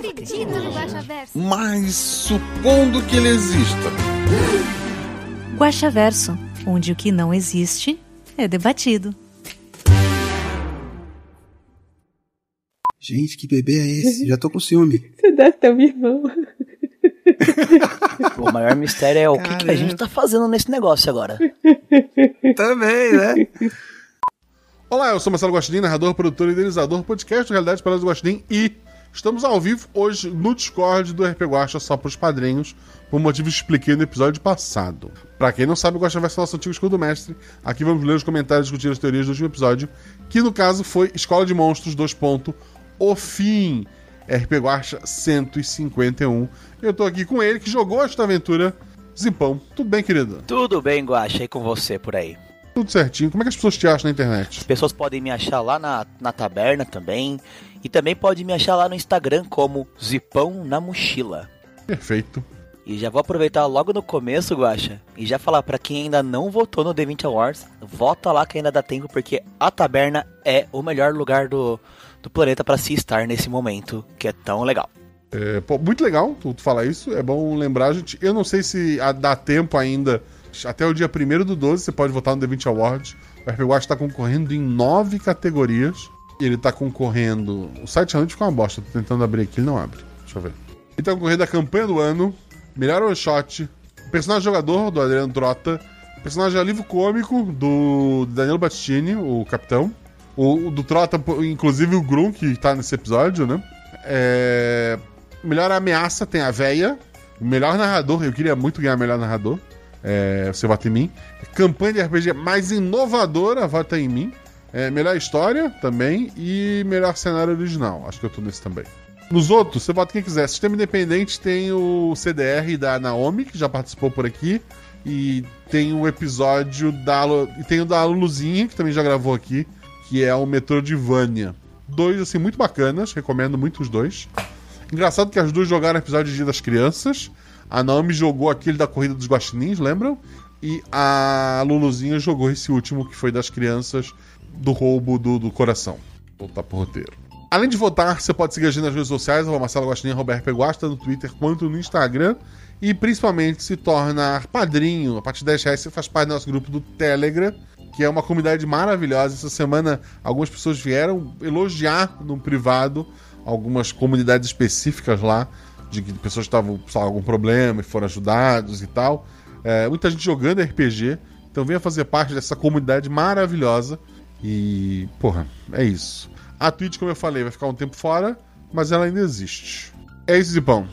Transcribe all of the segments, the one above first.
acredito no Guaxaverso. Mas supondo que ele exista. Guaxaverso, onde o que não existe é debatido. Gente, que bebê é esse? Já tô com ciúme. Você deve ter um irmão. O maior mistério é o que, que a gente tá fazendo nesse negócio agora. Também, né? Olá, eu sou Marcelo Guaxinim, narrador, produtor e idealizador do podcast Realidade Palavras do Guaxinim e estamos ao vivo hoje no Discord do RP Guaxa só pros padrinhos, por motivos que expliquei no episódio passado. Pra quem não sabe, o Guaxa vai ser nosso antigo escudo mestre. Aqui vamos ler os comentários e discutir as teorias do último episódio, que no caso foi Escola de Monstros 2. ponto, O Fim, RP Guaxa 151. Eu tô aqui com ele, que jogou esta aventura, Zipão. Tudo bem, querido? Tudo bem, Guaxa, e com você por aí? Tudo certinho. Como é que as pessoas te acham na internet? As pessoas podem me achar lá na, na taberna também. E também podem me achar lá no Instagram como Zipão na Mochila. Perfeito. E já vou aproveitar logo no começo, Guaxa, e já falar pra quem ainda não votou no The20 Awards, vota lá que ainda dá tempo, porque a taberna é o melhor lugar do, do planeta pra se estar nesse momento, que é tão legal. É, pô, muito legal tu, tu falar isso. É bom lembrar, gente. Eu não sei se dá tempo ainda. Até o dia 1 do 12 você pode votar no The 20 Awards. O RPG Watch tá concorrendo em nove categorias. Ele tá concorrendo. O site realmente ficou uma bosta. Tô tentando abrir aqui, ele não abre. Deixa eu ver. Ele tá concorrendo a campanha do ano. Melhor one shot. Personagem jogador do Adriano Trota. Personagem alívio cômico do Danilo Battistini, o capitão. O, o do Trota, inclusive o Grum, que tá nesse episódio, né? É... Melhor ameaça tem a véia. O melhor narrador, eu queria muito ganhar melhor narrador. É, você vota em mim. Campanha de RPG mais inovadora, vota em mim. É, melhor história também. E melhor cenário original. Acho que eu tô nesse também. Nos outros, você vota quem quiser. Sistema Independente tem o CDR da Naomi, que já participou por aqui. E tem o episódio da. E tem o da Luluzinha, que também já gravou aqui. Que é o Vânia. Dois, assim, muito bacanas. Recomendo muito os dois. Engraçado que as duas jogaram episódio de Dia das Crianças. A Naomi jogou aquele da Corrida dos Guaxinins, lembram? E a Luluzinha jogou esse último, que foi das crianças do roubo do, do coração. Voltar pro roteiro. Além de votar, você pode seguir a gente nas redes sociais, Marcelo Guaxinim, arroba RP Guasta, no Twitter quanto no Instagram. E principalmente se tornar padrinho. A partir de 10 reais você faz parte do nosso grupo do Telegram, que é uma comunidade maravilhosa. Essa semana algumas pessoas vieram elogiar no privado algumas comunidades específicas lá, de que pessoas estavam com algum problema e foram ajudados e tal. É, muita gente jogando RPG. Então venha fazer parte dessa comunidade maravilhosa. E, porra, é isso. A Twitch, como eu falei, vai ficar um tempo fora, mas ela ainda existe. É isso, Zipão.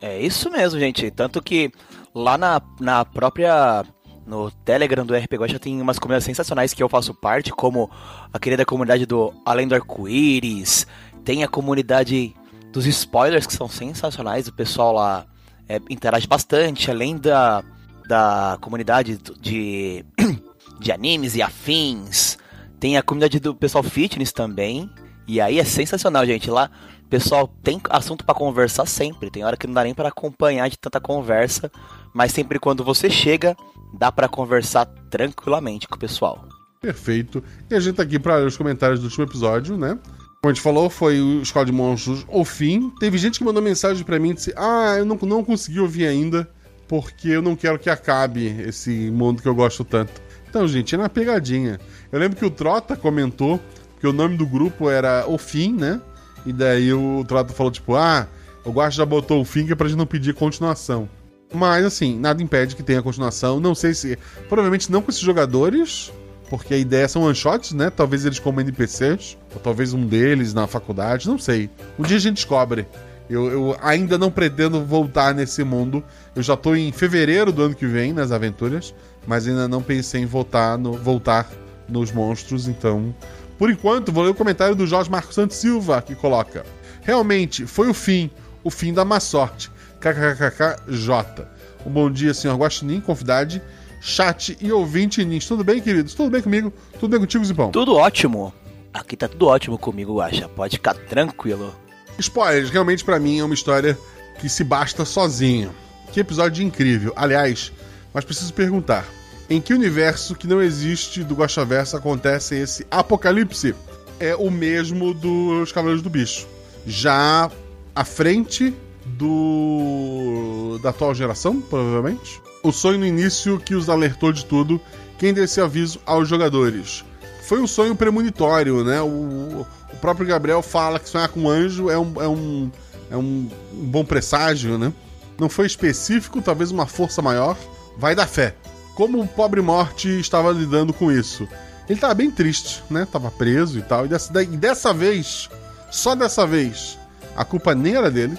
É isso mesmo, gente. Tanto que lá na, na própria. No Telegram do RP Guacha tem umas comunidades sensacionais que eu faço parte, como a querida comunidade do Além do Arco-Íris, tem a comunidade dos spoilers que são sensacionais, o pessoal lá é, interage bastante, além da, da comunidade de, de animes e afins, tem a comunidade do pessoal fitness também, e aí é sensacional, gente. Lá o pessoal tem assunto pra conversar sempre. Tem hora que não dá nem pra acompanhar de tanta conversa, mas sempre quando você chega, dá pra conversar tranquilamente com o pessoal. Perfeito. E a gente tá aqui ler os comentários do último episódio, né? Como a gente falou, foi o Escola de Monstros o fim. Teve gente que mandou mensagem pra mim e disse: Ah, eu não, não consegui ouvir ainda, porque eu não quero que acabe esse mundo que eu gosto tanto. Então, gente, é na pegadinha. Eu lembro que o Trota comentou que o nome do grupo era O Fim, né? E daí o Trota falou, tipo, ah, o Guacha já botou o fim que é pra gente não pedir continuação. Mas, assim, nada impede que tenha continuação. Não sei se. Provavelmente não com esses jogadores, porque a ideia são one-shots, né? Talvez eles como NPCs, ou talvez um deles na faculdade, não sei. Um dia a gente descobre. Eu, eu ainda não pretendo voltar nesse mundo. Eu já tô em fevereiro do ano que vem nas aventuras, mas ainda não pensei em voltar, no, voltar nos monstros, então. Por enquanto, vou ler o comentário do Jorge Marcos Santos Silva, que coloca: Realmente, foi o fim. o fim da má sorte. KKKKJ. Um bom dia, senhor Guaxinim, convidade, chat e ouvinte Nins. Tudo bem, queridos? Tudo bem comigo? Tudo bem contigo, Zipão? Tudo ótimo. Aqui tá tudo ótimo comigo, Acha. Pode ficar tranquilo. Spoilers, realmente pra mim é uma história que se basta sozinho. Que episódio incrível. Aliás, mas preciso perguntar: em que universo que não existe do Guaxaverso acontece esse apocalipse? É o mesmo dos Cavaleiros do Bicho. Já à frente do da atual geração, provavelmente. O sonho no início que os alertou de tudo, quem deu esse aviso aos jogadores. Foi um sonho premonitório, né? O, o próprio Gabriel fala que sonhar com um anjo é um, é um, é um, bom presságio, né? Não foi específico, talvez uma força maior. Vai dar fé. Como o pobre Morte estava lidando com isso? Ele estava bem triste, né? Tava preso e tal. E dessa, e dessa vez, só dessa vez, a culpa nem era dele.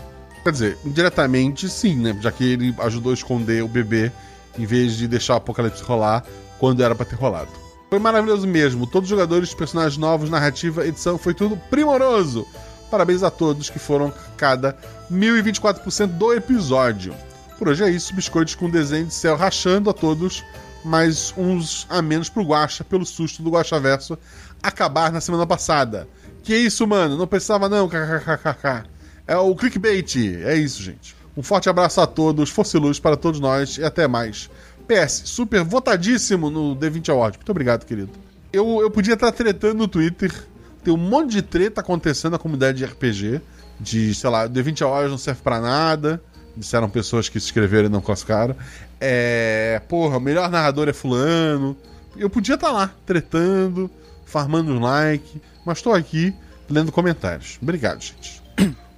Quer dizer, indiretamente sim, né? Já que ele ajudou a esconder o bebê em vez de deixar o apocalipse rolar quando era para ter rolado. Foi maravilhoso mesmo. Todos os jogadores, personagens novos, narrativa, edição, foi tudo primoroso. Parabéns a todos que foram cada 1024% do episódio. Por hoje é isso, biscoitos com desenho de céu rachando a todos, mais uns a menos pro Guacha pelo susto do Guacha Verso acabar na semana passada. Que isso, mano? Não precisava não. É o clickbait. É isso, gente. Um forte abraço a todos, força e luz para todos nós e até mais. PS, super votadíssimo no D20 Award. Muito obrigado, querido. Eu, eu podia estar tretando no Twitter. Tem um monte de treta acontecendo na comunidade de RPG. De, sei lá, D20 Awards não serve para nada. Disseram pessoas que se inscreveram e não classificaram. É. Porra, o melhor narrador é Fulano. Eu podia estar lá, tretando, farmando um like. Mas estou aqui lendo comentários. Obrigado, gente.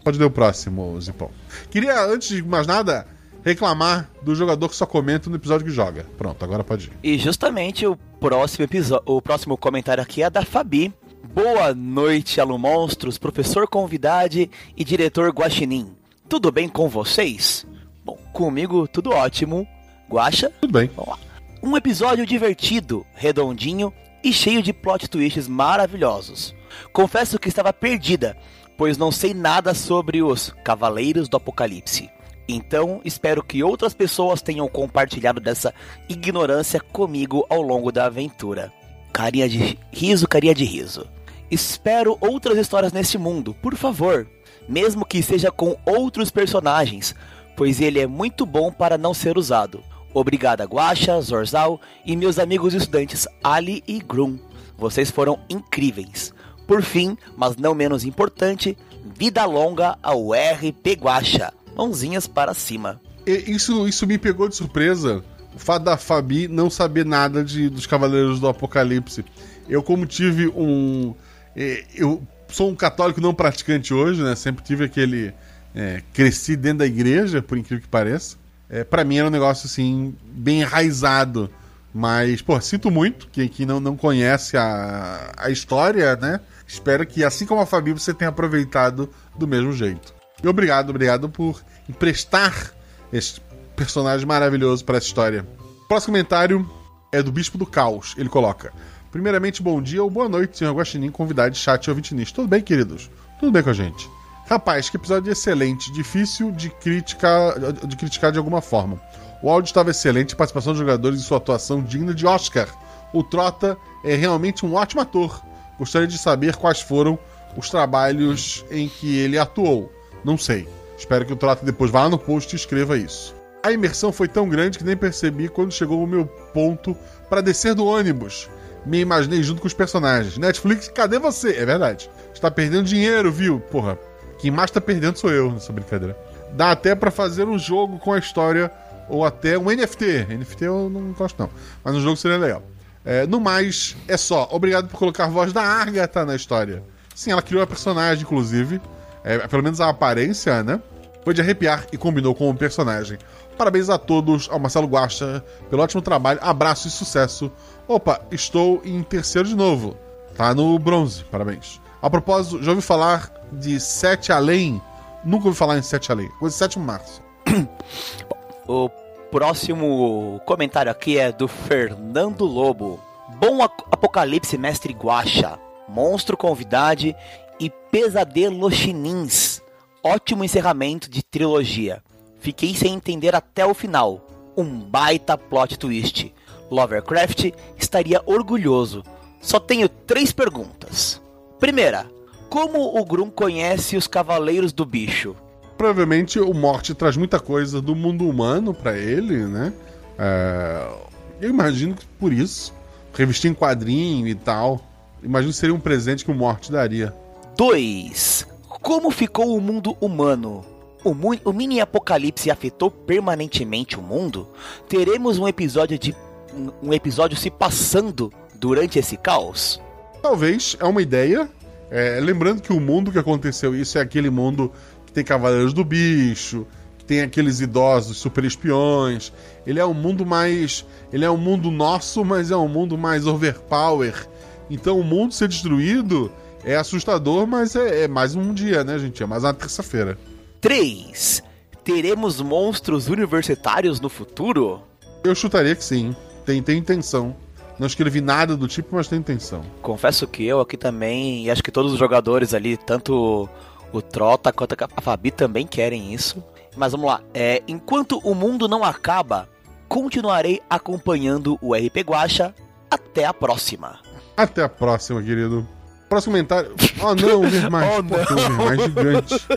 Pode ler o próximo, Zipão. Queria, antes de mais nada, reclamar do jogador que só comenta no episódio que joga. Pronto, agora pode ir. E justamente o próximo episódio, o próximo comentário aqui é da Fabi. Boa noite, Alu Monstros, professor convidade e diretor Guaxinim. Tudo bem com vocês? Bom, comigo tudo ótimo. Guaxa? Tudo bem. Vamos lá. Um episódio divertido, redondinho e cheio de plot twists maravilhosos. Confesso que estava perdida, pois não sei nada sobre os Cavaleiros do Apocalipse. Então, espero que outras pessoas tenham compartilhado dessa ignorância comigo ao longo da aventura. Carinha de riso, carinha de riso. Espero outras histórias neste mundo, por favor, mesmo que seja com outros personagens, pois ele é muito bom para não ser usado. Obrigada, Guaxa, Zorzal e meus amigos estudantes Ali e Grum. Vocês foram incríveis. Por fim, mas não menos importante, vida longa ao RP Guaxa. Mãozinhas para cima. Isso, isso me pegou de surpresa. O fato da Fabi não saber nada de, dos Cavaleiros do Apocalipse. Eu, como tive um. Eu sou um católico não praticante hoje, né? Sempre tive aquele. eh, cresci dentro da igreja, por incrível que pareça. É, para mim era um negócio assim, bem enraizado. Mas, pô, sinto muito que, que não, não conhece a, a história, né? Espero que, assim como a Fabi, você tenha aproveitado do mesmo jeito. E obrigado, obrigado por emprestar esse personagem maravilhoso para essa história. Próximo comentário é do Bispo do Caos. Ele coloca: Primeiramente, bom dia ou boa noite, senhor Guaxinim, convidado de chat e ouvintinista. Tudo bem, queridos? Tudo bem com a gente? Rapaz, que episódio excelente, difícil de criticar, de criticar de alguma forma. O áudio estava excelente, participação dos jogadores e sua atuação digna de Oscar. O Trota é realmente um ótimo ator. Gostaria de saber quais foram os trabalhos em que ele atuou. Não sei. Espero que o Trota depois vá no post e escreva isso. A imersão foi tão grande que nem percebi quando chegou o meu ponto para descer do ônibus. Me imaginei junto com os personagens. Netflix, cadê você? É verdade. Está perdendo dinheiro, viu? Porra, quem mais tá perdendo sou eu nessa brincadeira. Dá até para fazer um jogo com a história ou até um NFT. NFT eu não gosto não, mas um jogo seria legal. É, no mais, é só. Obrigado por colocar a voz da Agatha na história. Sim, ela criou a personagem, inclusive. É, pelo menos a aparência, né? Foi de arrepiar e combinou com o personagem. Parabéns a todos, ao Marcelo Guacha, pelo ótimo trabalho. Abraço e sucesso. Opa, estou em terceiro de novo. Tá no bronze, parabéns. A propósito, já ouvi falar de Sete Além? Nunca ouvi falar em Sete Além. Coisa de 7 de março. O próximo comentário aqui é do Fernando Lobo. Bom ap- apocalipse, mestre Guacha. Monstro convidade e pesadelo chinins. ótimo encerramento de trilogia. Fiquei sem entender até o final. Um baita plot twist. Lovercraft estaria orgulhoso. Só tenho três perguntas. Primeira, como o Grum conhece os Cavaleiros do Bicho? Provavelmente o Morte traz muita coisa do mundo humano pra ele, né? É, Eu imagino que por isso. Revista em quadrinho e tal. Imagino que seria um presente que o Morte daria. 2. Como ficou o mundo humano? O, mu- o mini apocalipse afetou permanentemente o mundo? Teremos um episódio de um- um episódio se passando durante esse caos? Talvez, é uma ideia. É, lembrando que o mundo que aconteceu isso é aquele mundo que tem Cavaleiros do Bicho, que tem aqueles idosos super espiões. Ele é um mundo mais. Ele é um mundo nosso, mas é um mundo mais overpower. Então o mundo ser destruído é assustador, mas é, é mais um dia, né, gente? É mais uma terça-feira. 3. Teremos monstros universitários no futuro? Eu chutaria que sim. Tem, tem intenção. Não escrevi nada do tipo, mas tem intenção. Confesso que eu aqui também, e acho que todos os jogadores ali, tanto o Trota quanto a Fabi também querem isso. Mas vamos lá. É, enquanto o mundo não acaba, continuarei acompanhando o RP Guacha. Até a próxima. Até a próxima, querido. Próximo comentário. Oh não, Vermais. Oh, Pô, um Vermais gigante.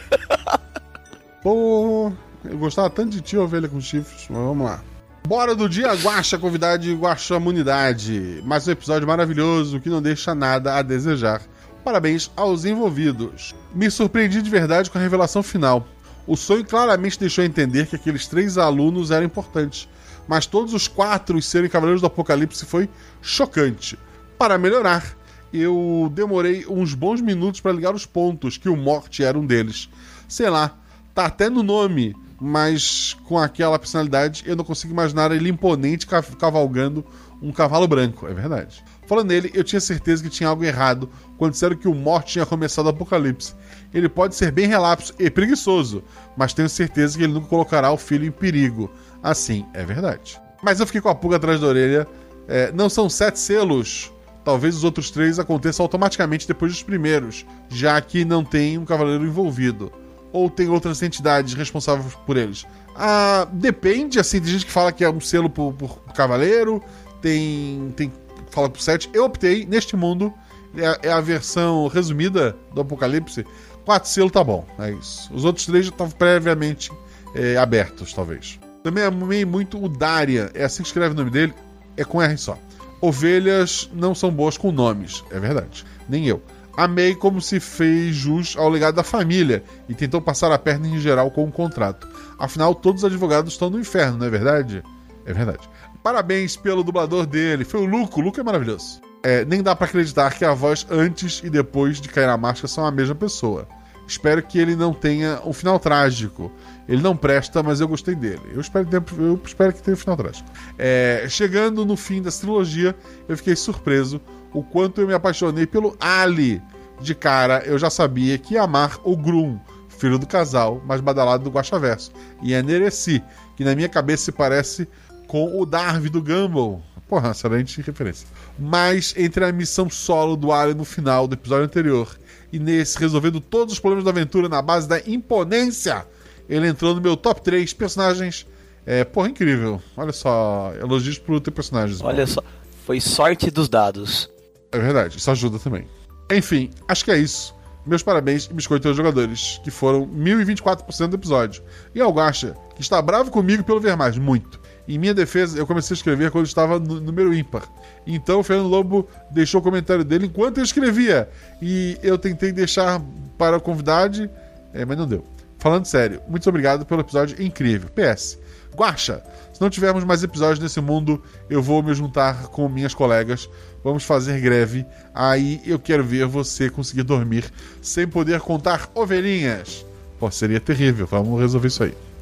Pô, eu gostava tanto de ti, ovelha com chifres, mas vamos lá. Bora do dia, Guaxa, convidade Guaxa Imunidade. Mais um episódio maravilhoso que não deixa nada a desejar. Parabéns aos envolvidos. Me surpreendi de verdade com a revelação final. O sonho claramente deixou entender que aqueles três alunos eram importantes, mas todos os quatro serem Cavaleiros do Apocalipse foi chocante. Para melhorar, eu demorei uns bons minutos para ligar os pontos que o Morte era um deles. Sei lá, tá até no nome, mas com aquela personalidade eu não consigo imaginar ele imponente ca- cavalgando um cavalo branco, é verdade. Falando nele, eu tinha certeza que tinha algo errado quando disseram que o Morte tinha começado o apocalipse. Ele pode ser bem relapso e preguiçoso, mas tenho certeza que ele nunca colocará o filho em perigo. Assim, é verdade. Mas eu fiquei com a pulga atrás da orelha. É, não são sete selos. Talvez os outros três aconteçam automaticamente depois dos primeiros, já que não tem um cavaleiro envolvido. Ou tem outras entidades responsáveis por eles? Ah, depende, assim, tem gente que fala que é um selo por, por cavaleiro, tem, tem fala por sete. Eu optei, neste mundo, é, é a versão resumida do Apocalipse. Quatro selos tá bom, é isso. Os outros três já estavam previamente é, abertos, talvez. Também amei muito o Daria, é assim que escreve o nome dele, é com R só. Ovelhas não são boas com nomes, é verdade. Nem eu. Amei como se fez jus ao legado da família e tentou passar a perna em geral com o contrato. Afinal, todos os advogados estão no inferno, não é verdade? É verdade. Parabéns pelo dublador dele, foi o Luco. O Luco é maravilhoso. É, nem dá pra acreditar que a voz antes e depois de cair na máscara são a mesma pessoa. Espero que ele não tenha um final trágico. Ele não presta, mas eu gostei dele. Eu espero, que tenha- eu espero que tenha um final trágico. É, chegando no fim dessa trilogia, eu fiquei surpreso o quanto eu me apaixonei pelo Ali. De cara, eu já sabia que ia amar o Grum, filho do casal, mais badalado do Guaxaverso. E a Nereci, que na minha cabeça se parece com o Darby do Gumball. Porra, excelente referência. Mas entre a missão solo do Ali no final do episódio anterior e nesse resolvendo todos os problemas da aventura na base da imponência, ele entrou no meu top 3 personagens. É, porra, incrível. Olha só, elogios pro teu personagens. Olha só, foi sorte dos dados. É verdade, isso ajuda também. Enfim, acho que é isso. Meus parabéns e biscoito aos jogadores, que foram 1024% do episódio. E ao Gacha, que está bravo comigo pelo ver mais, muito. Em minha defesa, eu comecei a escrever quando estava no número ímpar. Então o Fernando Lobo deixou o comentário dele enquanto eu escrevia. E eu tentei deixar para o convidado, é, mas não deu. Falando sério, muito obrigado pelo episódio incrível. PS, Guacha, se não tivermos mais episódios nesse mundo, eu vou me juntar com minhas colegas. Vamos fazer greve. Aí eu quero ver você conseguir dormir sem poder contar ovelhinhas. Pô, seria terrível. Vamos resolver isso aí.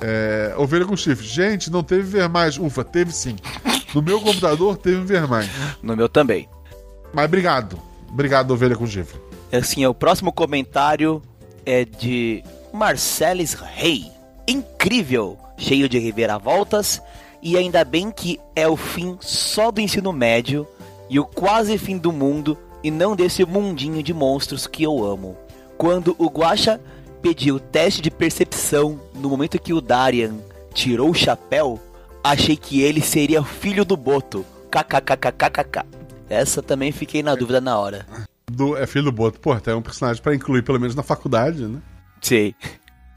É, ovelha com chifre. Gente, não teve ver mais. Ufa, teve sim. No meu computador teve ver mais. No meu também. Mas obrigado. Obrigado, ovelha com chifre. Assim, o próximo comentário é de Marceles Rey. Incrível, cheio de reviravoltas, e ainda bem que é o fim só do ensino médio e o quase fim do mundo e não desse mundinho de monstros que eu amo. Quando o Guaxa pedir o teste de percepção no momento que o Darian tirou o chapéu, achei que ele seria filho do Boto. KKKKKK. Essa também fiquei na dúvida na hora. Do, é filho do Boto. Pô, até um personagem pra incluir, pelo menos na faculdade, né? Sei.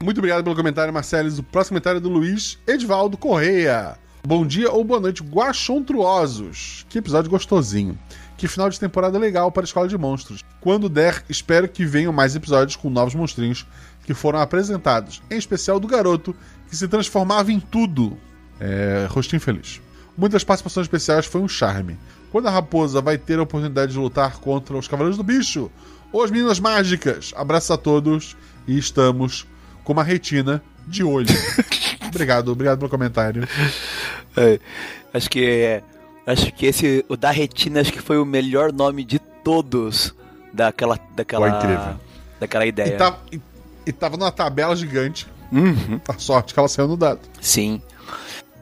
Muito obrigado pelo comentário, Marceles. O próximo comentário é do Luiz Edvaldo Correia. Bom dia ou boa noite, guaxontruosos. Que episódio gostosinho. Que final de temporada legal para a Escola de Monstros. Quando der, espero que venham mais episódios com novos monstrinhos que foram apresentados. Em especial do garoto que se transformava em tudo. É, rostinho feliz. Muitas participações especiais foi um charme. Quando a raposa vai ter a oportunidade de lutar contra os Cavaleiros do Bicho ou as Meninas Mágicas. Abraço a todos e estamos com uma retina de olho. obrigado, obrigado pelo comentário. É, acho que acho que esse o da retina acho que foi o melhor nome de todos daquela daquela Foi incrível. daquela ideia. E, tá- e- e tava numa tabela gigante. Uhum. A sorte que ela saiu no dado. Sim.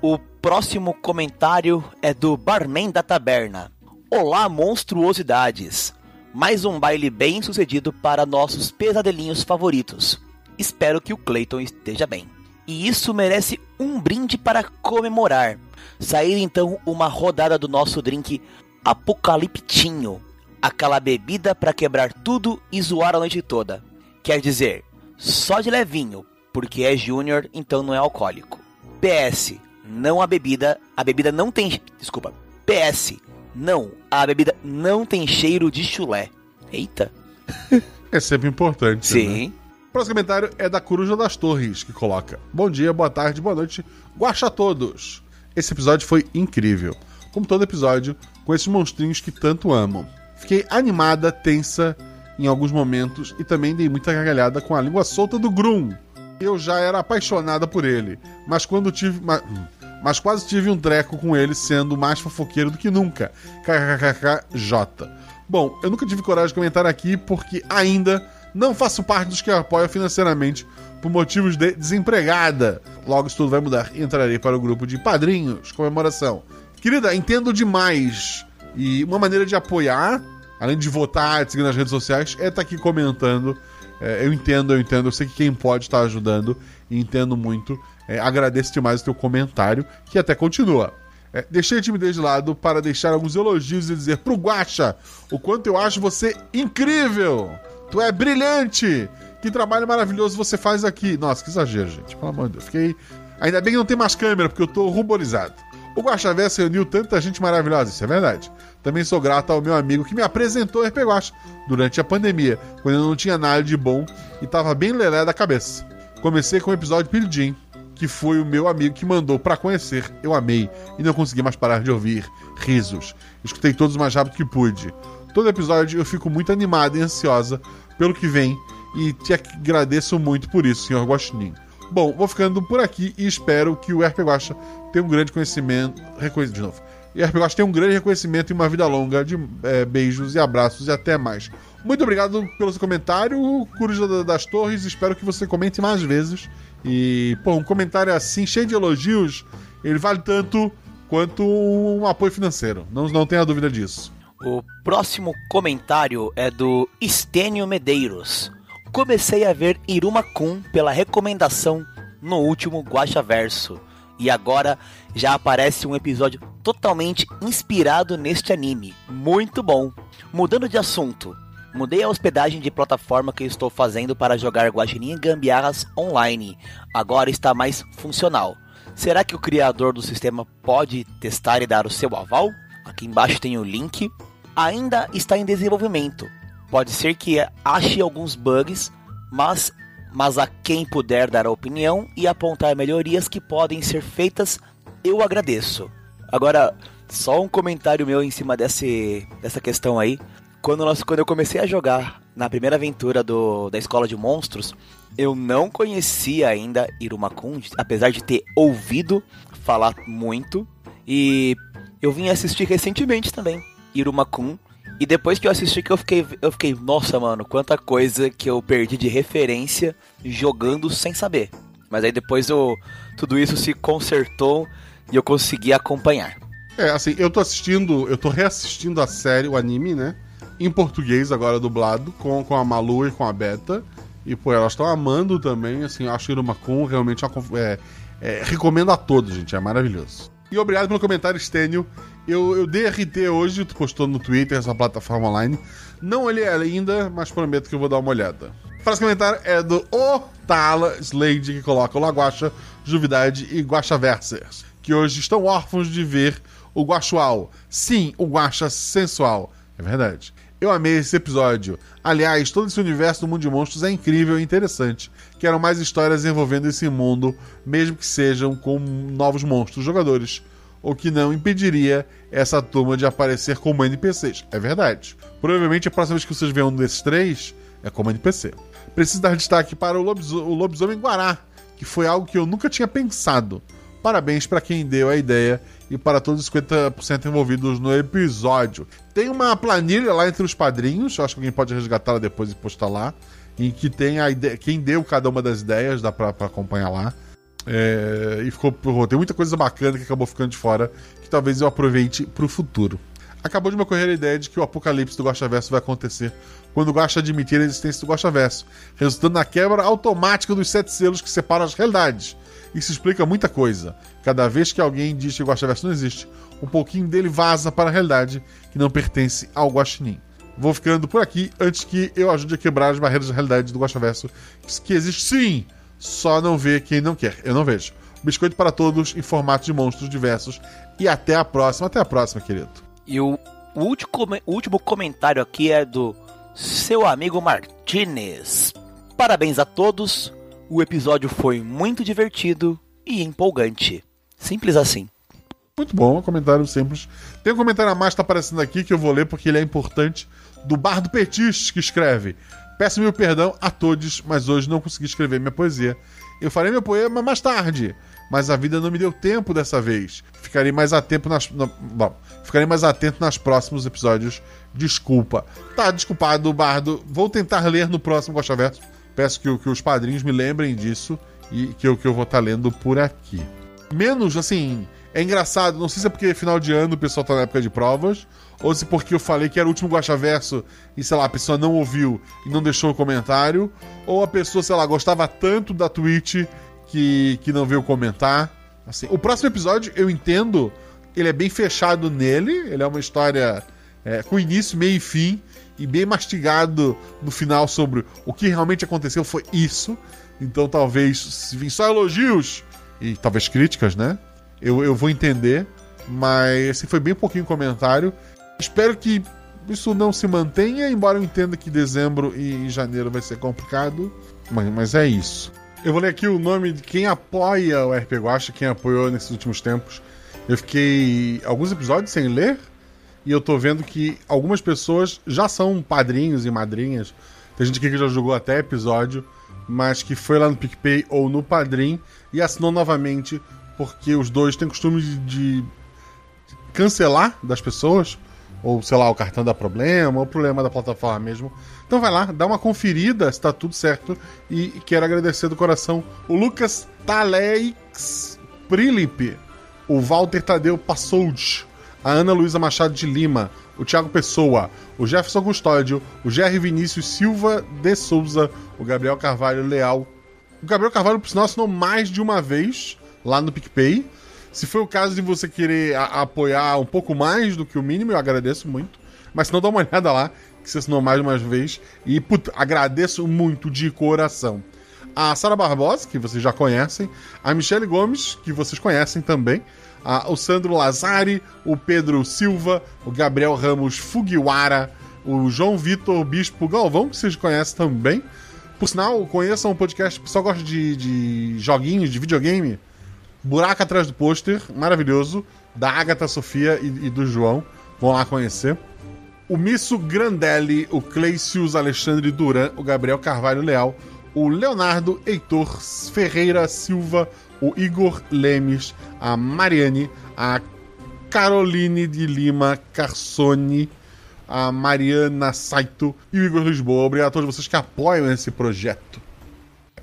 O próximo comentário é do Barman da Taberna. Olá, monstruosidades! Mais um baile bem sucedido para nossos pesadelinhos favoritos. Espero que o Clayton esteja bem. E isso merece um brinde para comemorar. Sair então uma rodada do nosso drink Apocaliptinho. Aquela bebida para quebrar tudo e zoar a noite toda. Quer dizer, só de levinho, porque é júnior, então não é alcoólico. PS, não a bebida, a bebida não tem, desculpa. PS, não, a bebida não tem cheiro de chulé. Eita. É sempre importante. né? Sim. O próximo comentário é da Coruja das Torres, que coloca: Bom dia, boa tarde, boa noite, guaxa a todos. Esse episódio foi incrível. Como todo episódio, com esses monstrinhos que tanto amam. Fiquei animada, tensa em alguns momentos e também dei muita gargalhada com a língua solta do Grum. Eu já era apaixonada por ele, mas quando tive. ma- Mas quase tive um treco com ele sendo mais fofoqueiro do que nunca. KKKKJ. Bom, eu nunca tive coragem de comentar aqui porque ainda não faço parte dos que apoiam financeiramente por motivos de desempregada. Logo isso tudo vai mudar. Entrarei para o grupo de padrinhos, comemoração. Querida, entendo demais. E uma maneira de apoiar, além de votar, de seguir nas redes sociais, é estar aqui comentando. É, eu entendo, eu entendo. Eu sei que quem pode estar ajudando. Entendo muito. É, agradeço demais o teu comentário, que até continua. É, deixei a timidez de lado para deixar alguns elogios e dizer pro Guacha o quanto eu acho você incrível. Tu é brilhante. Que trabalho maravilhoso você faz aqui. Nossa, que exagero, gente. Pelo amor de Deus. Fiquei. Ainda bem que não tem mais câmera, porque eu tô ruborizado. O Guaxa Verso reuniu tanta gente maravilhosa, isso é verdade. Também sou grato ao meu amigo que me apresentou RP Guacha durante a pandemia, quando eu não tinha nada de bom e tava bem lelé da cabeça. Comecei com o episódio Jean, que foi o meu amigo que mandou pra conhecer. Eu amei e não consegui mais parar de ouvir risos. Escutei todos o mais rápido que pude. Todo episódio eu fico muito animada e ansiosa pelo que vem e te agradeço muito por isso, senhor Guaxinim. Bom, vou ficando por aqui e espero que o RP Guaxa tenha um grande conhecimento. Reconhecimento de novo. E RP Guaxa tenha um grande reconhecimento e uma vida longa de é, beijos e abraços e até mais. Muito obrigado pelo seu comentário, Coruja da- das Torres. Espero que você comente mais vezes. E, pô, um comentário assim, cheio de elogios, ele vale tanto quanto um apoio financeiro. Não, não tenha dúvida disso. O próximo comentário é do Estênio Medeiros. Comecei a ver Iruma Kun pela recomendação no último Guacha Verso. E agora já aparece um episódio totalmente inspirado neste anime. Muito bom. Mudando de assunto. Mudei a hospedagem de plataforma que estou fazendo para jogar Guaxinim Gambiarras online. Agora está mais funcional. Será que o criador do sistema pode testar e dar o seu aval? Aqui embaixo tem o link. Ainda está em desenvolvimento. Pode ser que ache alguns bugs, mas, mas a quem puder dar a opinião e apontar melhorias que podem ser feitas, eu agradeço. Agora, só um comentário meu em cima desse, dessa questão aí. Quando, nós, quando eu comecei a jogar na primeira aventura do, da Escola de Monstros, eu não conhecia ainda Irumakun, apesar de ter ouvido falar muito. E eu vim assistir recentemente também, Irumakun. E depois que eu assisti que eu fiquei, eu fiquei, nossa, mano, quanta coisa que eu perdi de referência jogando sem saber. Mas aí depois eu, tudo isso se consertou e eu consegui acompanhar. É, assim, eu tô assistindo, eu tô reassistindo a série, o anime, né? Em português, agora dublado, com, com a Malu e com a Beta. E, pô, elas estão amando também, assim, eu acho Irumakun realmente uma, é, é, recomendo a todos, gente, é maravilhoso. E obrigado pelo comentário, Stênio. Eu, eu dei RT hoje, tu postou no Twitter, essa plataforma online. Não olhei ainda, mas prometo que eu vou dar uma olhada. O próximo comentário é do Otala Slade, que coloca o Laguacha, Juvidade e Guaxaversers, que hoje estão órfãos de ver o Guaxual. Sim, o Guaxa sensual. É verdade. Eu amei esse episódio. Aliás, todo esse universo do mundo de monstros é incrível e interessante. Quero mais histórias envolvendo esse mundo, mesmo que sejam com novos monstros jogadores. O que não impediria essa turma de aparecer como NPCs. É verdade. Provavelmente a próxima vez que vocês verem um desses três é como NPC. Preciso dar destaque para o, o lobisomem Guará, que foi algo que eu nunca tinha pensado. Parabéns para quem deu a ideia e para todos os 50% envolvidos no episódio. Tem uma planilha lá entre os padrinhos, acho que alguém pode resgatá-la depois e postar lá, em que tem a ideia, quem deu cada uma das ideias, dá pra, pra acompanhar lá. É, e ficou, tem muita coisa bacana que acabou ficando de fora, que talvez eu aproveite pro futuro. Acabou de me ocorrer a ideia de que o apocalipse do Guaxaverso vai acontecer quando o Guaxa admitir a existência do Guaxaverso, resultando na quebra automática dos sete selos que separam as realidades. Isso explica muita coisa. Cada vez que alguém diz que o Guaxaverso não existe, um pouquinho dele vaza para a realidade que não pertence ao Guaxinim. Vou ficando por aqui antes que eu ajude a quebrar as barreiras da realidade do Guaxaverso, que existe sim, só não vê quem não quer. Eu não vejo. Biscoito para todos em formato de monstros diversos. E até a próxima. Até a próxima, querido. E o último, último comentário aqui é do seu amigo Martinez. Parabéns a todos. O episódio foi muito divertido e empolgante. Simples assim. Muito bom, um comentário simples. Tem um comentário a mais que tá aparecendo aqui que eu vou ler porque ele é importante. Do Bar do Petis, que escreve: Peço meu perdão a todos, mas hoje não consegui escrever minha poesia. Eu farei meu poema mais tarde, mas a vida não me deu tempo dessa vez. Ficarei mais atento nas. bom, ficarei mais atento nos próximos episódios. Desculpa. Tá, desculpado, Bardo. Vou tentar ler no próximo Gosta Verso. Peço que, que os padrinhos me lembrem disso e que eu, que eu vou estar lendo por aqui. Menos, assim, é engraçado, não sei se é porque final de ano o pessoal tá na época de provas, ou se porque eu falei que era o último Guaxa Verso e, sei lá, a pessoa não ouviu e não deixou o comentário, ou a pessoa, sei lá, gostava tanto da Twitch que, que não veio comentar. Assim, o próximo episódio, eu entendo, ele é bem fechado nele, ele é uma história é, com início, meio e fim, e bem mastigado no final sobre o que realmente aconteceu foi isso. Então talvez, se vir só elogios e talvez críticas, né? Eu, eu vou entender, mas assim, foi bem pouquinho comentário. Espero que isso não se mantenha, embora eu entenda que dezembro e janeiro vai ser complicado, mas, mas é isso. Eu vou ler aqui o nome de quem apoia o RP Guacha, quem apoiou nesses últimos tempos. Eu fiquei alguns episódios sem ler, e eu tô vendo que algumas pessoas já são padrinhos e madrinhas. Tem gente aqui que já jogou até episódio, mas que foi lá no PicPay ou no Padrim e assinou novamente, porque os dois têm costume de, de cancelar das pessoas, ou sei lá, o cartão dá problema, ou problema da plataforma mesmo. Então vai lá, dá uma conferida se tá tudo certo. E quero agradecer do coração o Lucas Taleix Prilip, o Walter Tadeu Passold, a Ana Luísa Machado de Lima, o Thiago Pessoa, o Jefferson Custódio, o Jerry Vinícius Silva de Souza, o Gabriel Carvalho Leal. O Gabriel Carvalho, por sinal, assinou mais de uma vez lá no PicPay. Se for o caso de você querer a- apoiar um pouco mais do que o mínimo, eu agradeço muito. Mas se não, dá uma olhada lá, que você assinou mais uma vez. E, puta, agradeço muito de coração. A Sara Barbosa, que vocês já conhecem. A Michele Gomes, que vocês conhecem também. a- o Sandro Lazari, o Pedro Silva, o Gabriel Ramos Fugiwara, o João Vitor Bispo Galvão, que vocês conhecem também. Por sinal, conheçam o podcast, o pessoal gosta de, de joguinhos, de videogame. Buraco atrás do pôster, maravilhoso, da Agatha Sofia e, e do João. Vão lá conhecer. O Misso Grandelli, o Cleicius Alexandre Duran, o Gabriel Carvalho Leal, o Leonardo Heitor Ferreira Silva, o Igor Lemes, a Mariane, a Caroline de Lima Carsoni, a Mariana Saito e o Igor Lisboa. Obrigado a todos vocês que apoiam esse projeto.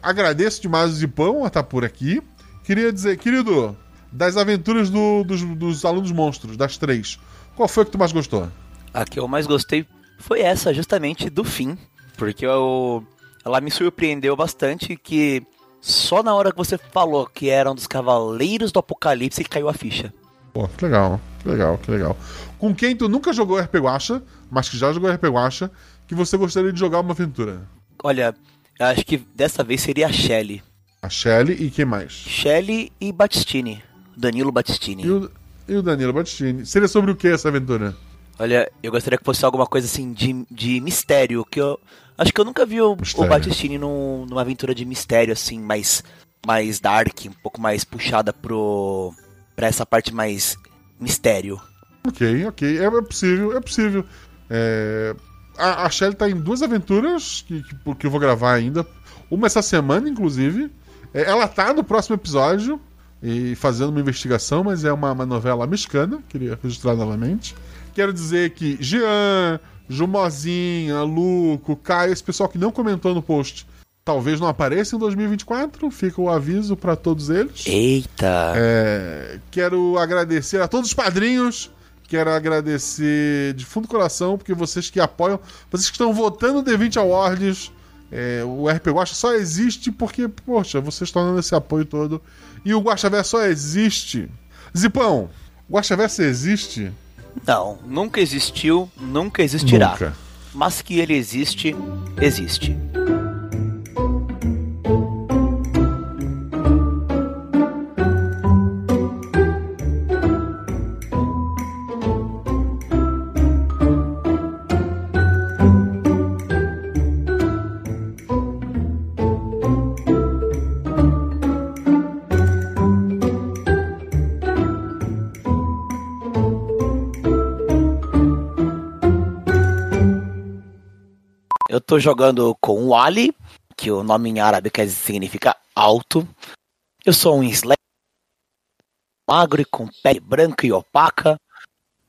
Agradeço demais o Zipão a estar por aqui. Queria dizer, querido, das aventuras do- dos, dos alunos monstros, das três, qual foi que tu mais gostou? A que eu mais gostei foi essa, justamente do fim. Porque eu, ela me surpreendeu bastante que só na hora que você falou que eram dos Cavaleiros do Apocalipse que caiu a ficha. Pô, que legal, que legal, que legal. Com quem tu nunca jogou RP Guacha, mas que já jogou RP Guacha, que você gostaria de jogar uma aventura? Olha, acho que dessa vez seria a Shelly. A Shelly e quem mais? Shelly e Battistini. Danilo Battistini. E o, e o Danilo Battistini. Seria sobre o que essa aventura? Olha, eu gostaria que fosse alguma coisa assim de, de mistério, que eu acho que eu nunca vi o, o. Battistini num- numa aventura de mistério assim, mais mais dark, um pouco mais puxada pro para essa parte mais mistério. Ok, ok. É, é possível, é possível. É, a, a Shelly tá em duas aventuras que, que, que eu vou gravar ainda. Uma essa semana, inclusive. É, ela tá no próximo episódio e fazendo uma investigação, mas é uma, uma novela mexicana. Queria registrar novamente. Quero dizer que Jean, Jumozinha, Luco, Caio, esse pessoal que não comentou no post, talvez não apareça em 2024. Fica o aviso pra todos eles. Eita. É, quero agradecer a todos os padrinhos. Quero agradecer de fundo do coração, porque vocês que apoiam, vocês que estão votando no D20 Awards, é, o RP Guacha só existe porque, poxa, vocês estão dando esse apoio todo. E o Guaxaverso só existe. Zipão, o Guaxaverso existe? Não, nunca existiu, nunca existirá. Nunca. Mas que ele existe, existe. Tô jogando com o Ali, que o nome em árabe quer dizer, significa alto. Eu sou um Slayer magro e com pele branca e opaca.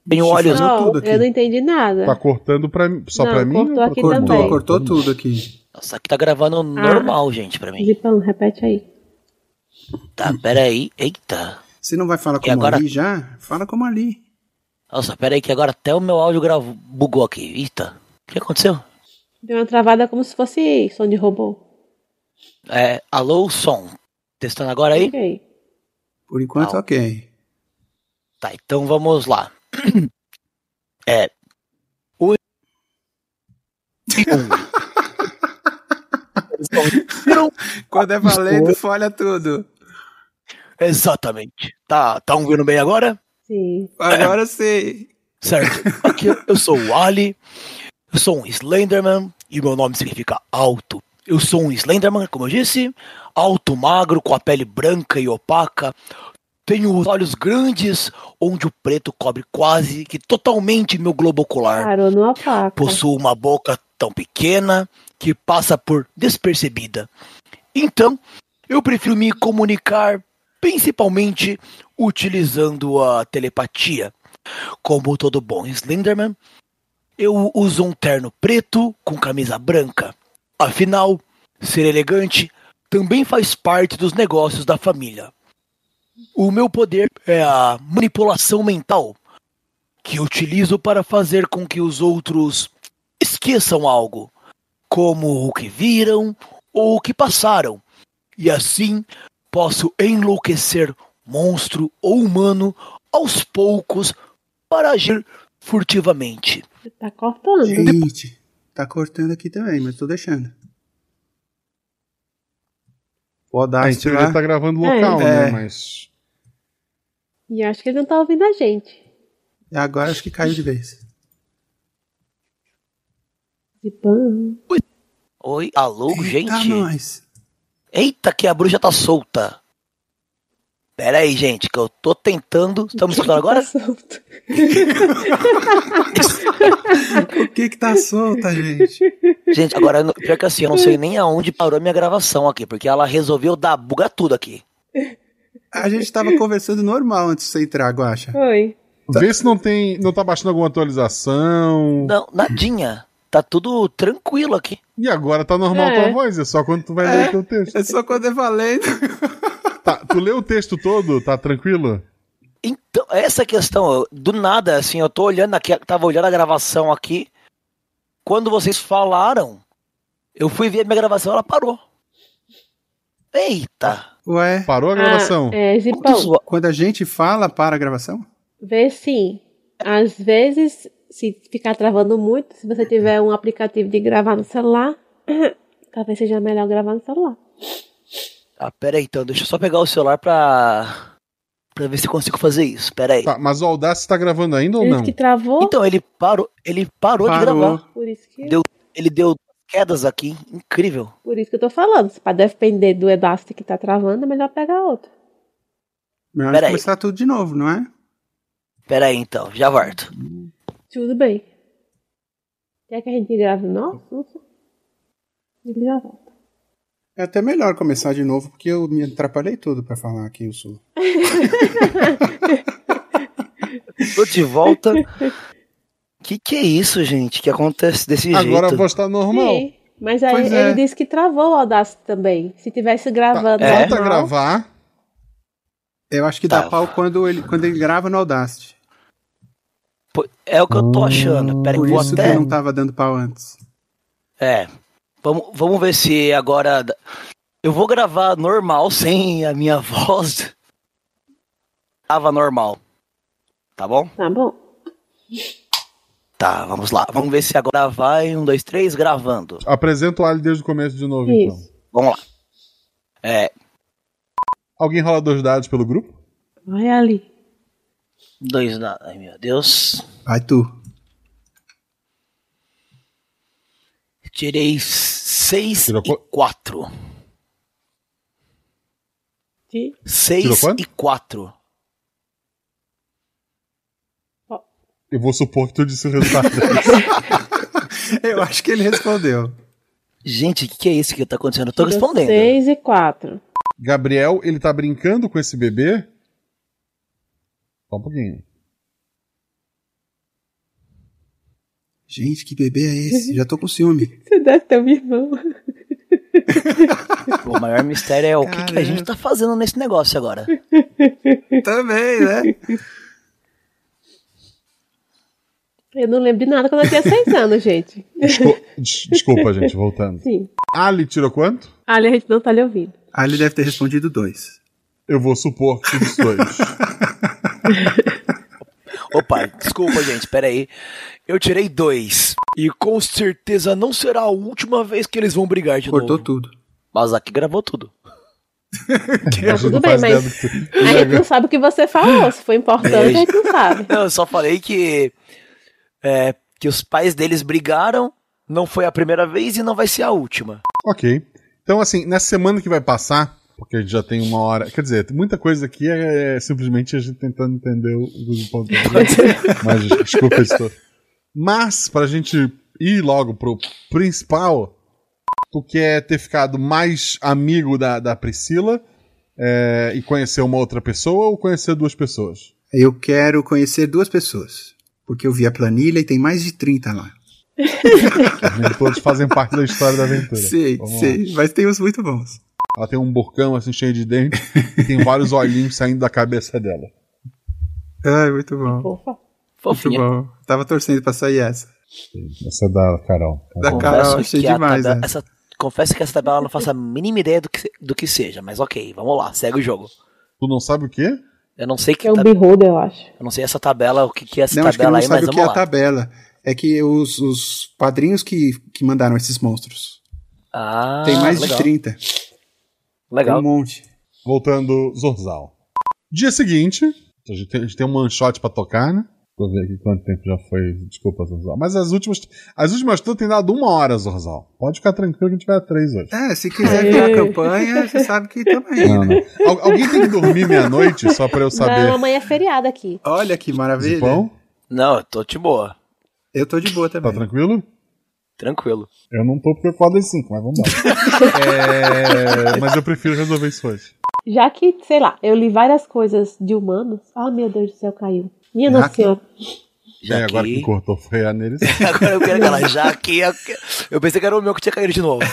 Tenho olhos. Não, tudo aqui. eu não entendi nada. Tá cortando pra, só Não, pra mim? cortou aqui mundo? também. Cortou, cortou tudo aqui. Nossa, aqui tá gravando normal, gente, pra mim. Zipão, repete aí. Tá, peraí. Eita. Você não vai falar como agora- ali já? Fala como ali. Nossa, peraí que agora até o meu áudio gravou, bugou aqui. Eita. O que aconteceu? Deu uma travada como se fosse som de robô. É, alô, som. Testando agora aí? Ok. Por enquanto, Não. ok. Tá, então vamos lá. É. O. Quando é valendo, folha tudo. Exatamente. Tá, tá ouvindo bem agora? Sim. Agora sim. Certo. Aqui eu sou o Ali. Eu sou um Slenderman e meu nome significa alto. Eu sou um Slenderman, como eu disse, alto, magro, com a pele branca e opaca. Tenho os olhos grandes, onde o preto cobre quase que totalmente meu globo ocular. Parou no opaco. Possuo uma boca tão pequena que passa por despercebida. Então, eu prefiro me comunicar principalmente utilizando a telepatia. Como todo bom Slenderman, eu uso um terno preto com camisa branca. Afinal, ser elegante também faz parte dos negócios da família. O meu poder é a manipulação mental, que utilizo para fazer com que os outros esqueçam algo, como o que viram ou o que passaram, e assim posso enlouquecer monstro ou humano aos poucos para agir furtivamente. Tá cortando. Gente, tá cortando aqui também, mas tô deixando. O A Audacity gente lá. tá gravando É. local, É. né? Mas. E acho que ele não tá ouvindo a gente. Agora acho que caiu de vez. Zipão. Oi, alô, Eita, gente? nós. Eita, que a bruxa tá solta. Pera aí, gente, que eu tô tentando. Estamos escutando agora? Tá solto. O que que tá solta, gente? Gente, agora, pior que assim, eu não sei nem aonde parou a minha gravação aqui, porque ela resolveu dar buga tudo aqui. A gente tava conversando normal antes de você entrar, Guaxa. Oi. Vê se não tem. não tá baixando alguma atualização. Não, nadinha. Tá tudo tranquilo aqui. E agora tá normal É. tua voz, é só quando tu vai ler o teu texto. É só quando é valendo. Tá, tu leu o texto todo, tá tranquilo? Então, essa questão, eu- do nada, assim, eu tô olhando aqui, tava olhando a gravação aqui. Quando vocês falaram, Eu fui ver a minha gravação, ela parou. Eita! Ué, Parou a gravação? Ah, é, Zipão, quando a gente fala para a gravação? vê sim. Às vezes, se ficar travando muito, se você tiver um aplicativo de gravar no celular, talvez seja melhor gravar no celular. Ah, pera aí, então, deixa eu só pegar o celular pra. pra ver se eu consigo fazer isso. Pera aí. Tá, mas o Audacity tá gravando ainda ou isso não? que travou, Então, ele parou, ele parou, de Parou. gravar. por isso que, Deu, ele deu quedas aqui, incrível. por isso que eu tô falando. Se para depender do Edacity que tá travando, é melhor pegar outro. Melhor começar tudo de novo, não é? Pera aí, então, já volto. Tudo bem. Quer que a gente grave o nosso? Ele já volta. É até melhor começar de novo, porque eu me atrapalhei tudo pra falar aqui o sul. Tô de volta. Que que é isso, gente? Que acontece desse Agora a jeito? voz tá normal. Sim, mas aí Pois ele é. disse que travou o Audacity também. Se tivesse gravando É. Volta a normal, gravar. Eu acho que dá Tá. pau quando ele, quando ele grava no Audacity. É o que eu tô achando. Pera aí, Por vou isso até. que não tava dando pau antes. É. Vamos, vamos ver se agora. Eu vou gravar normal, sem a minha voz. Tava normal. Tá bom? Tá bom. Tá, vamos lá. Vamos ver se agora vai. Um, dois, três, gravando. Apresenta o Ali desde o começo de novo, então. Isso. Vamos lá. É. Alguém rola dois dados pelo grupo? Vai ali. Dois da. Ai, meu Deus. Vai tu. Tirei seis Tirou e qu- quatro. Seis e quatro. Eu vou supor que tu disse o resultado. Eu acho que ele respondeu. Gente, o que, que é isso que tá acontecendo? Eu tô tirou respondendo. Seis e quatro. Gabriel, ele tá brincando com esse bebê? Só um pouquinho. Gente, que bebê é esse? Já tô com ciúme. Você deve ter um irmão. O maior mistério é o que, que a gente tá fazendo nesse negócio agora. Também, né? Eu não lembro de nada quando eu tinha seis anos, gente. Descul- des- Desculpa, gente, voltando. Sim. Ali tirou quanto? Ali a gente não tá lhe ouvindo. Ele deve ter respondido dois. Eu vou supor que os dois. Opa, desculpa, gente, pera aí. Eu tirei dois. E com certeza não será a última vez que eles vão brigar de Cortou novo. tudo. Mas aqui gravou tudo. Gente tudo bem, mas A gente não sabe o que você falou. Se foi importante, a gente não sabe. Não, eu só falei que. é, que os pais deles brigaram. Não foi a primeira vez e não vai ser a última. Ok. Então, assim, nessa semana que vai passar, porque a gente já tem uma hora. Quer dizer, tem muita coisa aqui é, simplesmente a gente tentando entender o o ponto. Mas desculpa, editor. Mas, pra gente ir logo pro principal, tu quer ter ficado mais amigo da, da Priscila é, e conhecer uma outra pessoa ou conhecer duas pessoas? Eu quero conhecer duas pessoas. Porque eu vi a planilha e tem mais de 30 lá. Todos fazem parte da história da aventura. Sei, Vamos lá. sei. Mas tem uns muito bons. Ela tem um burcão assim cheio de dentes e tem vários olhinhos saindo da cabeça dela. Ai, muito bom. Fofa. Muito Fofinha. bom. Tava torcendo pra sair essa. Essa é da Carol. Da Carol. Achei demais, tabela- né? essa, confesso que essa tabela eu não faço a mínima ideia do que, do que seja, mas ok, vamos lá, segue o jogo. Tu não sabe o quê? Eu não sei que É o tab- Beholder, eu acho. eu não sei essa tabela, o que, que é essa Não, acho que tabela não aí, mas sabe o que é a lá. tabela. É que os, os padrinhos que, que mandaram esses monstros. Ah, tem mais legal. de 30. Tem Legal. um monte. Voltando, Zorzal. Dia seguinte, a gente tem, a gente tem um one shot pra tocar, né? Deixa eu ver aqui quanto tempo já foi. Desculpa, Zorzal. Mas as últimas. As últimas todas tem dado uma hora, Zorzal. Pode ficar tranquilo que a gente vai a três hoje. É, se quiser virar campanha, você sabe que. Não, né? não. Al- alguém tem que dormir meia-noite só pra eu saber. Não, amanhã é feriado aqui. Olha que maravilha. Zipão, Não, eu tô de boa. Eu tô de boa tá também. tranquilo? Tranquilo. Eu não tô porque eu acordo às 5, mas vamos lá. É, mas eu prefiro resolver isso hoje. Já que, sei lá, eu li várias coisas de humanos. Ah, meu Deus do céu, caiu. Minha Já Nossa que- Senhora. Já É, agora que- que cortou frear neles. Agora eu quero aquela, já que. Eu pensei que era o meu que tinha caído de novo.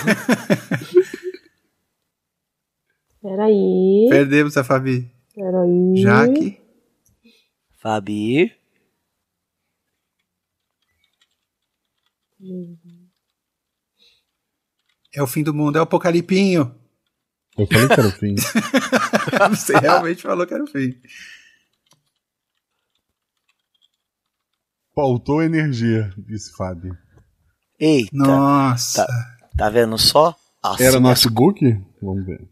Peraí. Perdemos a Fabi. Peraí. Jaque. Fabi. É o fim do mundo, é o apocalipinho. Eu falei que era o fim. Você realmente falou que era o fim. Faltou energia, disse Fábio. Eita. Nossa. Tá, tá vendo só? Assim, Era as- notebook? Vamos ver.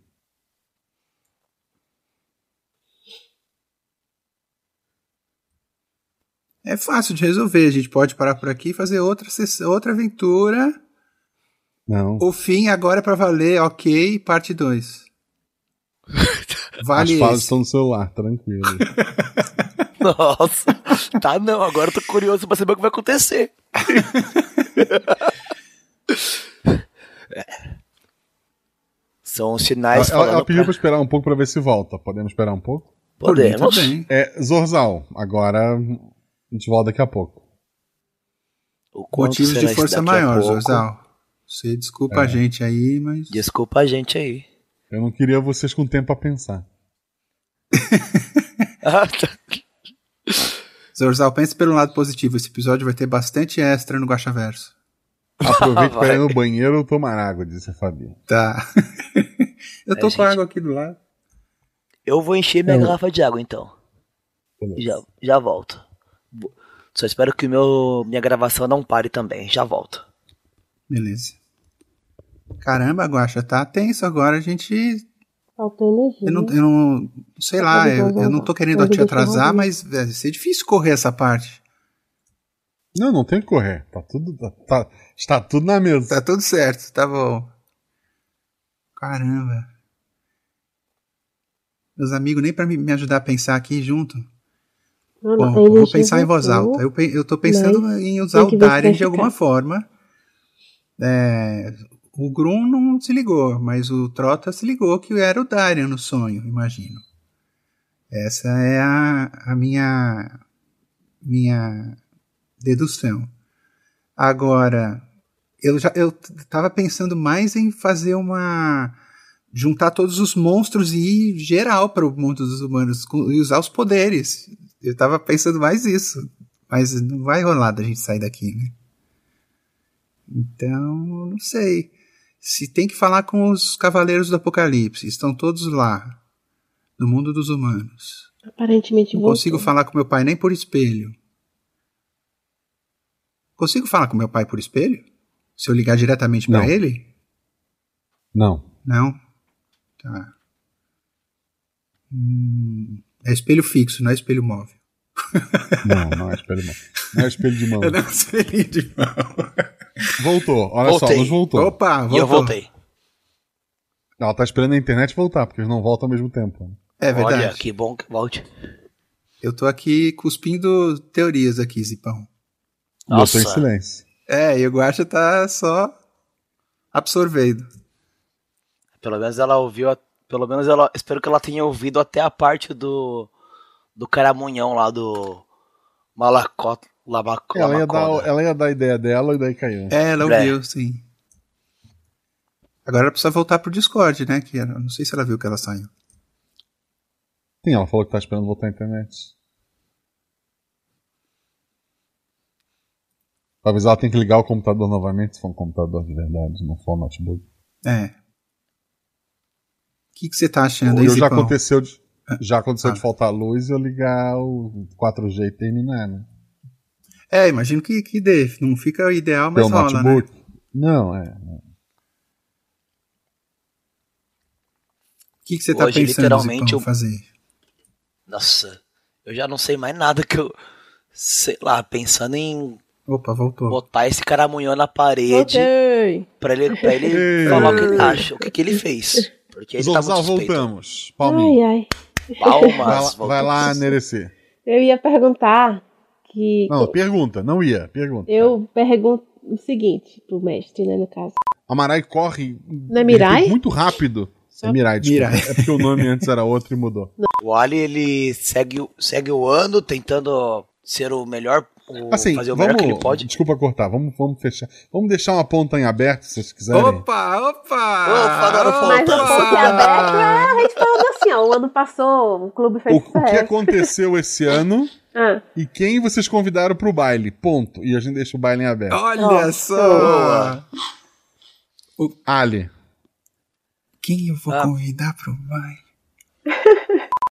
É fácil de resolver. A gente pode parar por aqui e fazer outra, outra aventura. Não. O fim agora é pra valer, ok, parte 2. Vale As falas esse. estão no celular, tranquilo. Nossa. Tá não, agora eu tô curioso pra saber o que vai acontecer. É. São ela, sinais ela- ela pediu pra pra... esperar um pouco pra ver se volta. Podemos esperar um pouco? Mim, Podemos. bem. É, Zorzal, agora a gente volta daqui a pouco. O Motivos de força maior, pouco? Zorzal. Você desculpa É. a gente aí, mas. Desculpa a gente aí. Eu não queria vocês com tempo a pensar. Ah, tá. Zorzal, pense pelo lado positivo. Esse episódio vai ter bastante extra no Guaxaverso. Aproveite para Vai. ir no banheiro ou tomar água, disse a Fabi. Tá. Eu tô É, com gente. água aqui do lado. Eu vou encher minha Eu- garrafa de água então. Já, já volto. Só espero que meu, minha gravação não pare também. Já volto. Beleza. Caramba, Guaxa, tá tenso agora. A gente. Faltou energia. Eu não, eu não sei lá, eu, eu não tô querendo te atrasar, mas vai ser difícil correr essa parte. Não, não tem que correr. Tá tudo, tá, tá- está tudo na mesa. Tá tudo certo, tá bom. Caramba. Meus amigos, nem pra me, me ajudar a pensar aqui junto. Não, Bom, não, eu vou pensar em voz alta. Eu, eu tô pensando em usar o Darien de alguma forma. É, o Grum não se ligou, mas o Trota se ligou que era o Darien no sonho, imagino. Essa é a, a minha, minha dedução. Agora, eu já eu tava pensando mais em fazer uma juntar todos os monstros e ir geral para o mundo dos humanos e usar os poderes. Eu tava pensando mais isso, mas não vai rolar da gente sair daqui, né? Então, não sei. Se tem que falar com os cavaleiros do Apocalipse, estão todos lá no mundo dos humanos. Aparentemente Não voltou. consigo falar com meu pai nem por espelho. Consigo falar com meu pai por espelho? Se eu ligar diretamente para ele? Não. Não. Tá. Hum, é espelho fixo, não é espelho móvel. Não, não é espelho de mão. Não é espelho de mão. É não espelhinho de mão. Voltou, olha Voltei. só, nos voltou. Opa, E voltou. eu voltei. Ela tá esperando a internet voltar, porque eles não voltam ao mesmo tempo. É verdade. Olha, que bom que volte. Eu tô aqui cuspindo teorias aqui, Zipão. E eu tô em Nossa. silêncio. É, e o Guacha tá só absorvendo. Pelo menos ela ouviu. a- Pelo menos ela. Espero que ela tenha ouvido até a parte do. Do caramunhão lá do. Malacota. Lamaco, Ela ia, dar, ela ia dar a ideia dela e daí caiu. É, ela É. ouviu, sim. Agora ela precisa voltar pro Discord, né? Que não sei se ela viu que ela saiu. Sim, ela falou que tá esperando voltar à internet. Talvez ela tenha que ligar o computador novamente, se for um computador de verdade, se não for um notebook. É. O que, que você tá achando aí, Eu já aconteceu, de, já aconteceu Ah. de faltar luz e eu ligar o 4G e terminar, né? É, imagino que, que dê. Não fica ideal, mas Pelo rola, né? notebook. Não, é. O que, que você tá Hoje, pensando, literalmente, eu- fazer? Nossa. Eu já não sei mais nada que eu. Sei lá, pensando em Opa, voltou. botar esse caramunhão na parede Voltei. pra ele, pra ele falar o que ele acha, o que, que ele fez. Porque ele tá Zorzal, muito suspeito. voltamos. Palminha. Ai, ai. Palmas, Vai, vai lá, Nerecer. Eu ia perguntar que. Não, pergunta, não ia, pergunta. Eu pergunto o seguinte pro mestre, né, no caso. A Marai corre Não é Mirai? muito rápido. É Mirai, desculpa. Mirai. É porque o nome antes era outro e mudou. O Ali, ele segue, o- segue o ano tentando ser o melhor, o- Assim, fazer o melhor vamos, que ele pode. desculpa cortar, vamos, vamos fechar. Vamos deixar uma ponta em aberto, se vocês quiserem. Opa, opa! Opa, adoro Mas Opa! a ponte aberta é a gente falando assim, ó. O ano passou, o clube fez O, o que aconteceu esse ano Ah, e quem vocês convidaram pro baile. Ponto. E a gente deixa o baile em aberto. Olha só! Ali. Quem eu vou Ah. convidar pro baile?